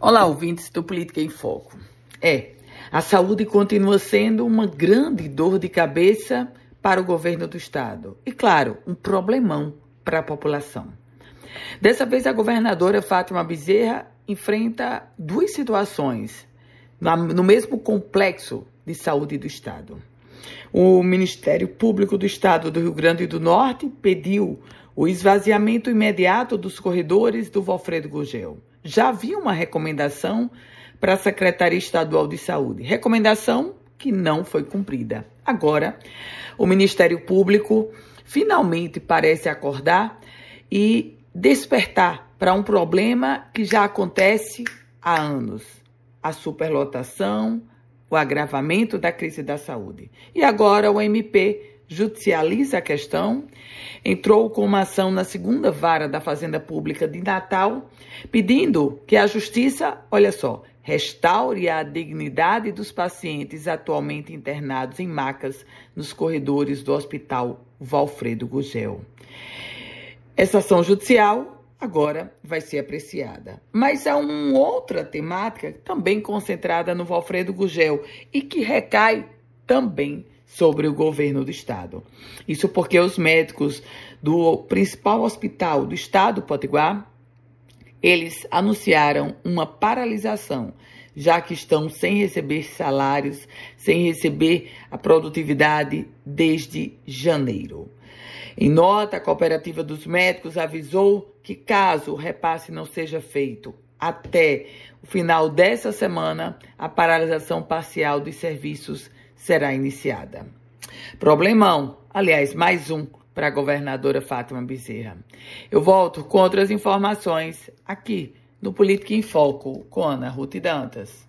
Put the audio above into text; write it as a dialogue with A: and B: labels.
A: Olá, ouvintes do Política em Foco. É, a saúde continua sendo uma grande dor de cabeça para o governo do estado e, claro, um problemão para a população. Dessa vez, a governadora Fátima Bezerra enfrenta duas situações no mesmo complexo de saúde do estado. O Ministério Público do Estado do Rio Grande do Norte pediu o esvaziamento imediato dos corredores do Valfredo Gugel já havia uma recomendação para a Secretaria Estadual de Saúde. Recomendação que não foi cumprida. Agora, o Ministério Público finalmente parece acordar e despertar para um problema que já acontece há anos: a superlotação, o agravamento da crise da saúde. E agora o MP judicializa a questão, entrou com uma ação na segunda vara da Fazenda Pública de Natal, pedindo que a Justiça, olha só, restaure a dignidade dos pacientes atualmente internados em macas nos corredores do Hospital Valfredo Gugel. Essa ação judicial agora vai ser apreciada. Mas há uma outra temática também concentrada no Valfredo Gugel e que recai também sobre o governo do estado. Isso porque os médicos do principal hospital do estado, Potiguar, eles anunciaram uma paralisação, já que estão sem receber salários, sem receber a produtividade desde janeiro. Em nota, a Cooperativa dos Médicos avisou que, caso o repasse não seja feito até o final dessa semana, a paralisação parcial dos serviços será iniciada. Problemão, aliás, mais um para a governadora Fátima Bezerra. Eu volto com outras informações aqui no Política em Foco com Ana Ruth Dantas.